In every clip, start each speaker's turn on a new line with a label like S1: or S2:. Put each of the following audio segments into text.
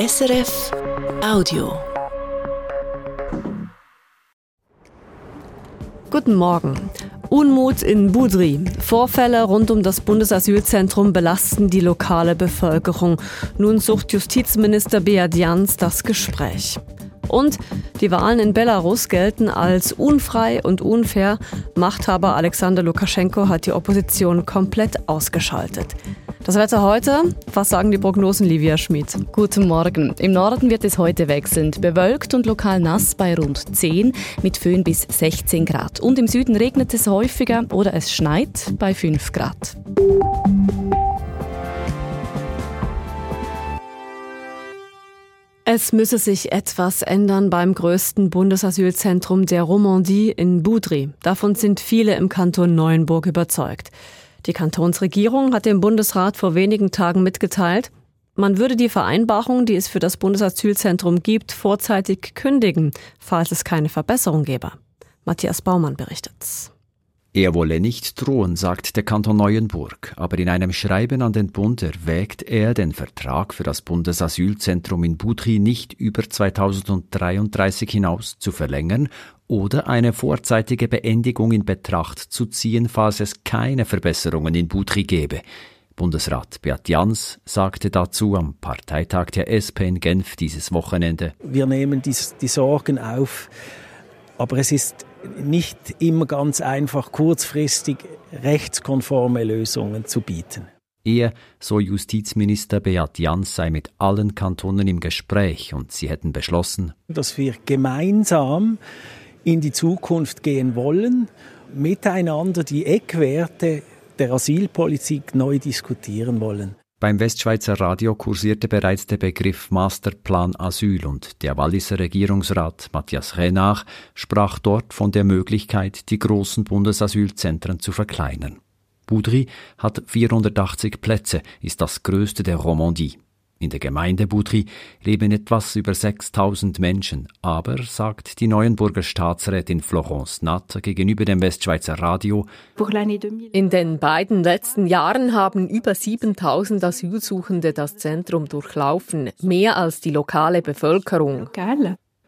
S1: SRF Audio.
S2: Guten Morgen. Unmut in Budri. Vorfälle rund um das Bundesasylzentrum belasten die lokale Bevölkerung. Nun sucht Justizminister Beat Jans das Gespräch. Und die Wahlen in Belarus gelten als unfrei und unfair. Machthaber Alexander Lukaschenko hat die Opposition komplett ausgeschaltet. Das Wetter heute, was sagen die Prognosen, Livia Schmid?
S3: Guten Morgen. Im Norden wird es heute wechselnd bewölkt und lokal nass bei rund 10 mit Föhn bis 16 Grad. Und im Süden regnet es häufiger oder es schneit bei 5 Grad.
S2: Es müsse sich etwas ändern beim größten Bundesasylzentrum der Romandie in Boudry. Davon sind viele im Kanton Neuenburg überzeugt. Die Kantonsregierung hat dem Bundesrat vor wenigen Tagen mitgeteilt, man würde die Vereinbarung, die es für das Bundesasylzentrum gibt, vorzeitig kündigen, falls es keine Verbesserung gäbe. Matthias Baumann berichtet.
S4: Er wolle nicht drohen, sagt der Kanton Neuenburg, aber in einem Schreiben an den Bund erwägt er, den Vertrag für das Bundesasylzentrum in Budri nicht über 2033 hinaus zu verlängern oder eine vorzeitige Beendigung in Betracht zu ziehen, falls es keine Verbesserungen in Budri gäbe. Bundesrat Beat Jans sagte dazu am Parteitag der SP in Genf dieses Wochenende.
S5: Wir nehmen die, die Sorgen auf, aber es ist nicht immer ganz einfach, kurzfristig rechtskonforme Lösungen zu bieten.
S4: Er, so Justizminister Beat Jans, sei mit allen Kantonen im Gespräch und sie hätten beschlossen,
S5: dass wir gemeinsam in die Zukunft gehen wollen, miteinander die Eckwerte der Asylpolitik neu diskutieren wollen.
S4: Beim Westschweizer Radio kursierte bereits der Begriff Masterplan Asyl und der Walliser Regierungsrat Matthias Renach sprach dort von der Möglichkeit, die großen Bundesasylzentren zu verkleinern. Boudry hat 480 Plätze, ist das größte der Romandie. In der Gemeinde Boudry leben etwas über 6000 Menschen, aber, sagt die Neuenburger Staatsrätin Florence Natt gegenüber dem Westschweizer Radio,
S6: in den beiden letzten Jahren haben über 7000 Asylsuchende das Zentrum durchlaufen, mehr als die lokale Bevölkerung.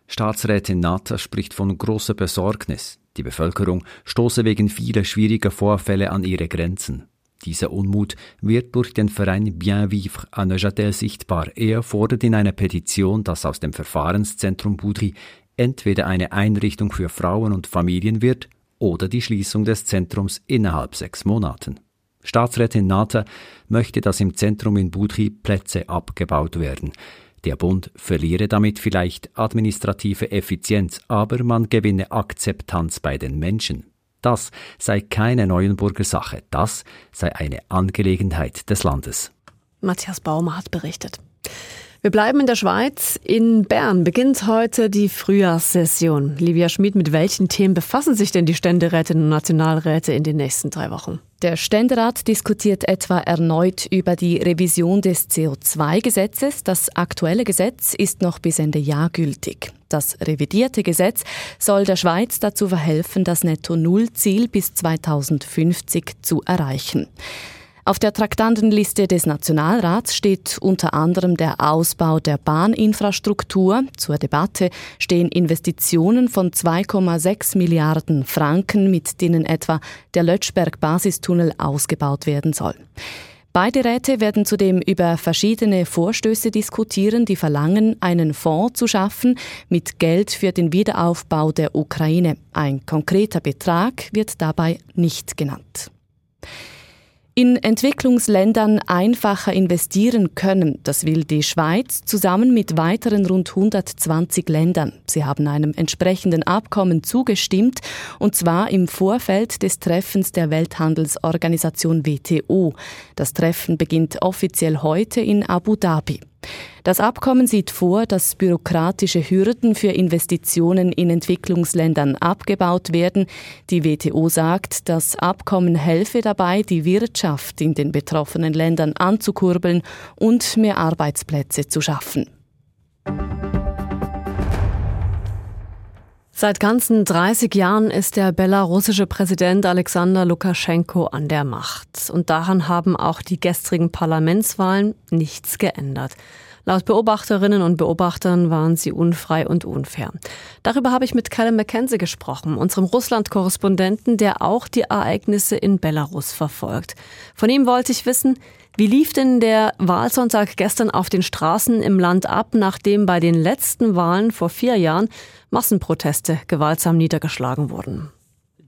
S4: Staatsrätin Natt spricht von großer Besorgnis. Die Bevölkerung stoße wegen vieler schwieriger Vorfälle an ihre Grenzen. Dieser Unmut wird durch den Verein Bien Vivre à Neuchâtel sichtbar. Er fordert in einer Petition, dass aus dem Verfahrenszentrum Budri entweder eine Einrichtung für Frauen und Familien wird oder die Schließung des Zentrums innerhalb sechs Monaten. Staatsrätin Nata möchte, dass im Zentrum in Budri Plätze abgebaut werden. Der Bund verliere damit vielleicht administrative Effizienz, aber man gewinne Akzeptanz bei den Menschen. Das sei keine Neuenburger Sache, das sei eine Angelegenheit des Landes.
S2: Matthias Baumer hat berichtet. Wir bleiben in der Schweiz. In Bern beginnt heute die Frühjahrssession. Livia Schmid, mit welchen Themen befassen sich denn die Ständerätinnen und Nationalräte in den nächsten drei Wochen?
S3: Der Ständerat diskutiert etwa erneut über die Revision des CO2-Gesetzes. Das aktuelle Gesetz ist noch bis Ende Jahr gültig. Das revidierte Gesetz soll der Schweiz dazu verhelfen, das Netto-Null-Ziel bis 2050 zu erreichen. Auf der Traktandenliste des Nationalrats steht unter anderem der Ausbau der Bahninfrastruktur. Zur Debatte stehen Investitionen von 2,6 Milliarden Franken, mit denen etwa der Lötschberg-Basistunnel ausgebaut werden soll. Beide Räte werden zudem über verschiedene Vorstöße diskutieren, die verlangen, einen Fonds zu schaffen mit Geld für den Wiederaufbau der Ukraine. Ein konkreter Betrag wird dabei nicht genannt in Entwicklungsländern einfacher investieren können. Das will die Schweiz zusammen mit weiteren rund 120 Ländern. Sie haben einem entsprechenden Abkommen zugestimmt, und zwar im Vorfeld des Treffens der Welthandelsorganisation WTO. Das Treffen beginnt offiziell heute in Abu Dhabi. Das Abkommen sieht vor, dass bürokratische Hürden für Investitionen in Entwicklungsländern abgebaut werden. Die WTO sagt, das Abkommen helfe dabei, die Wirtschaft in den betroffenen Ländern anzukurbeln und mehr Arbeitsplätze zu schaffen.
S2: Seit ganzen 30 Jahren ist der belarussische Präsident Alexander Lukaschenko an der Macht. Und daran haben auch die gestrigen Parlamentswahlen nichts geändert. Laut Beobachterinnen und Beobachtern waren sie unfrei und unfair. Darüber habe ich mit Callum McKenzie gesprochen, unserem Russland-Korrespondenten, der auch die Ereignisse in Belarus verfolgt. Von ihm wollte ich wissen, wie lief denn der Wahlsonntag gestern auf den Straßen im Land ab, nachdem bei den letzten Wahlen vor vier Jahren Massenproteste gewaltsam niedergeschlagen wurden?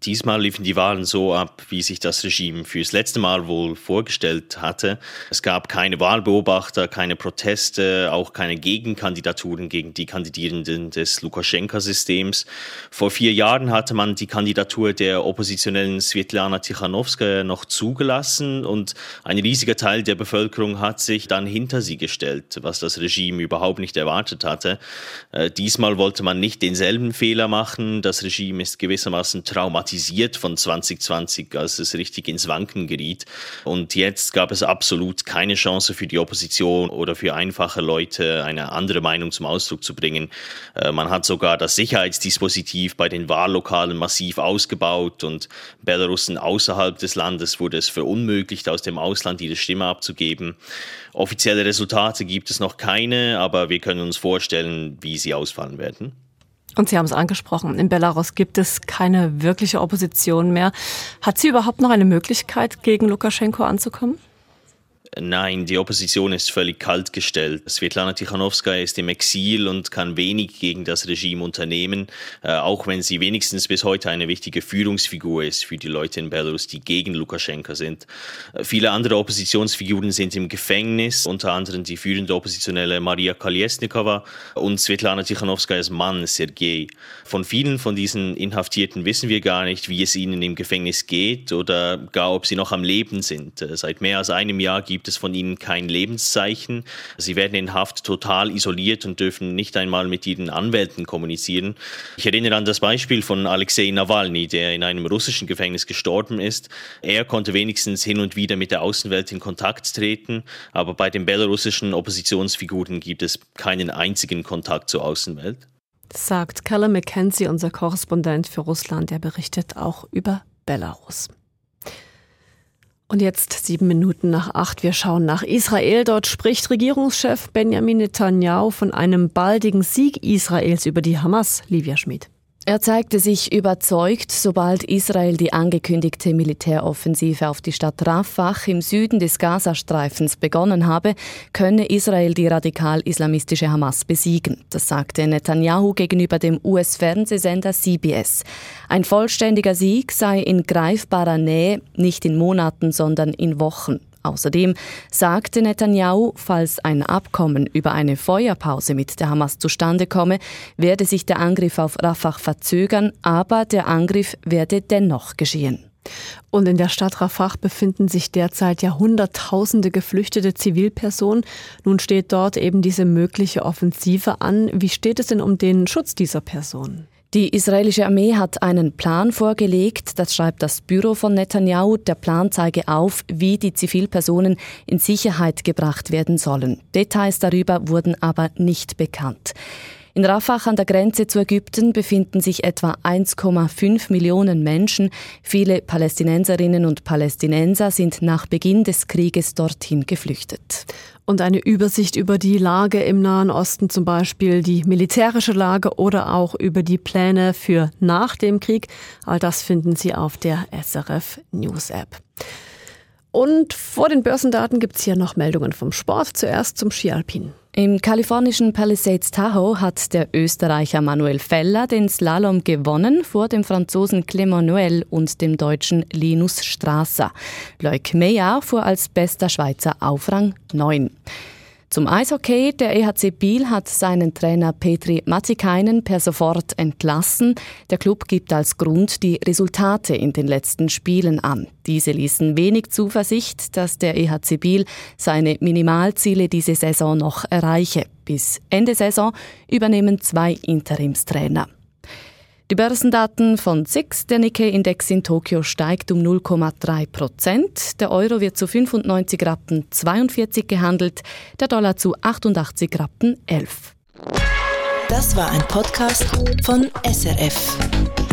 S7: Diesmal liefen die Wahlen so ab, wie sich das Regime fürs letzte Mal wohl vorgestellt hatte. Es gab keine Wahlbeobachter, keine Proteste, auch keine Gegenkandidaturen gegen die Kandidierenden des Lukaschenka-Systems. Vor vier Jahren hatte man die Kandidatur der oppositionellen Svetlana Tichanowskaja noch zugelassen und ein riesiger Teil der Bevölkerung hat sich dann hinter sie gestellt, was das Regime überhaupt nicht erwartet hatte. Äh, diesmal wollte man nicht denselben Fehler machen. Das Regime ist gewissermaßen traumatisiert traumatisiert von 2020, als es richtig ins Wanken geriet. Und jetzt gab es absolut keine Chance für die Opposition oder für einfache Leute, eine andere Meinung zum Ausdruck zu bringen. Äh, man hat sogar das Sicherheitsdispositiv bei den Wahllokalen massiv ausgebaut und Belarusen außerhalb des Landes wurde es verunmöglicht, aus dem Ausland ihre Stimme abzugeben. Offizielle Resultate gibt es noch keine, aber wir können uns vorstellen, wie sie ausfallen werden.
S2: Und Sie haben es angesprochen, in Belarus gibt es keine wirkliche Opposition mehr. Hat sie überhaupt noch eine Möglichkeit, gegen Lukaschenko anzukommen?
S7: Nein, die Opposition ist völlig kaltgestellt. Svetlana Tichanowskaja ist im Exil und kann wenig gegen das Regime unternehmen, äh, auch wenn sie wenigstens bis heute eine wichtige Führungsfigur ist für die Leute in Belarus, die gegen Lukaschenka sind. Äh, viele andere Oppositionsfiguren sind im Gefängnis, unter anderem die führende Oppositionelle Maria Kolesnikova und Svetlana Tichanowskajas Mann Sergei. Von vielen von diesen Inhaftierten wissen wir gar nicht, wie es ihnen im Gefängnis geht oder gar, ob sie noch am Leben sind. Äh, seit mehr als einem Jahr gibt gibt es von ihnen kein Lebenszeichen. Sie werden in Haft total isoliert und dürfen nicht einmal mit ihren Anwälten kommunizieren. Ich erinnere an das Beispiel von Alexei Nawalny, der in einem russischen Gefängnis gestorben ist. Er konnte wenigstens hin und wieder mit der Außenwelt in Kontakt treten, aber bei den belarussischen Oppositionsfiguren gibt es keinen einzigen Kontakt zur Außenwelt.
S2: Sagt Callum McKenzie, unser Korrespondent für Russland, der berichtet auch über Belarus. Und jetzt sieben Minuten nach acht. Wir schauen nach Israel. Dort spricht Regierungschef Benjamin Netanyahu von einem baldigen Sieg Israels über die Hamas. Livia Schmid.
S3: Er zeigte sich überzeugt, sobald Israel die angekündigte Militäroffensive auf die Stadt Rafah im Süden des Gazastreifens begonnen habe, könne Israel die radikal-islamistische Hamas besiegen. Das sagte Netanyahu gegenüber dem US-Fernsehsender CBS. Ein vollständiger Sieg sei in greifbarer Nähe, nicht in Monaten, sondern in Wochen. Außerdem sagte Netanyahu, falls ein Abkommen über eine Feuerpause mit der Hamas zustande komme, werde sich der Angriff auf Rafah verzögern, aber der Angriff werde dennoch geschehen.
S2: Und in der Stadt Rafah befinden sich derzeit ja Hunderttausende geflüchtete Zivilpersonen. Nun steht dort eben diese mögliche Offensive an. Wie steht es denn um den Schutz dieser Personen?
S3: Die israelische Armee hat einen Plan vorgelegt, das schreibt das Büro von Netanyahu. Der Plan zeige auf, wie die Zivilpersonen in Sicherheit gebracht werden sollen. Details darüber wurden aber nicht bekannt. In Rafah an der Grenze zu Ägypten befinden sich etwa 1,5 Millionen Menschen. Viele Palästinenserinnen und Palästinenser sind nach Beginn des Krieges dorthin geflüchtet.
S2: Und eine Übersicht über die Lage im Nahen Osten, zum Beispiel die militärische Lage oder auch über die Pläne für nach dem Krieg, all das finden Sie auf der SRF News App. Und vor den Börsendaten gibt es hier noch Meldungen vom Sport. Zuerst zum Skialpin.
S3: Im kalifornischen Palisades Tahoe hat der Österreicher Manuel Feller den Slalom gewonnen vor dem Franzosen Clement Noël und dem Deutschen Linus Strasser. Leuk Meyer fuhr als bester Schweizer auf Rang 9. Zum Eishockey. Der EHC Biel hat seinen Trainer Petri Matikainen per sofort entlassen. Der Club gibt als Grund die Resultate in den letzten Spielen an. Diese ließen wenig Zuversicht, dass der EHC Biel seine Minimalziele diese Saison noch erreiche. Bis Ende Saison übernehmen zwei Interimstrainer. Die Börsendaten von SIX, der Nikkei-Index in Tokio steigt um 0,3 Prozent. Der Euro wird zu 95 Rappen 42 gehandelt, der Dollar zu 88 Rappen 11.
S1: Das war ein Podcast von SRF.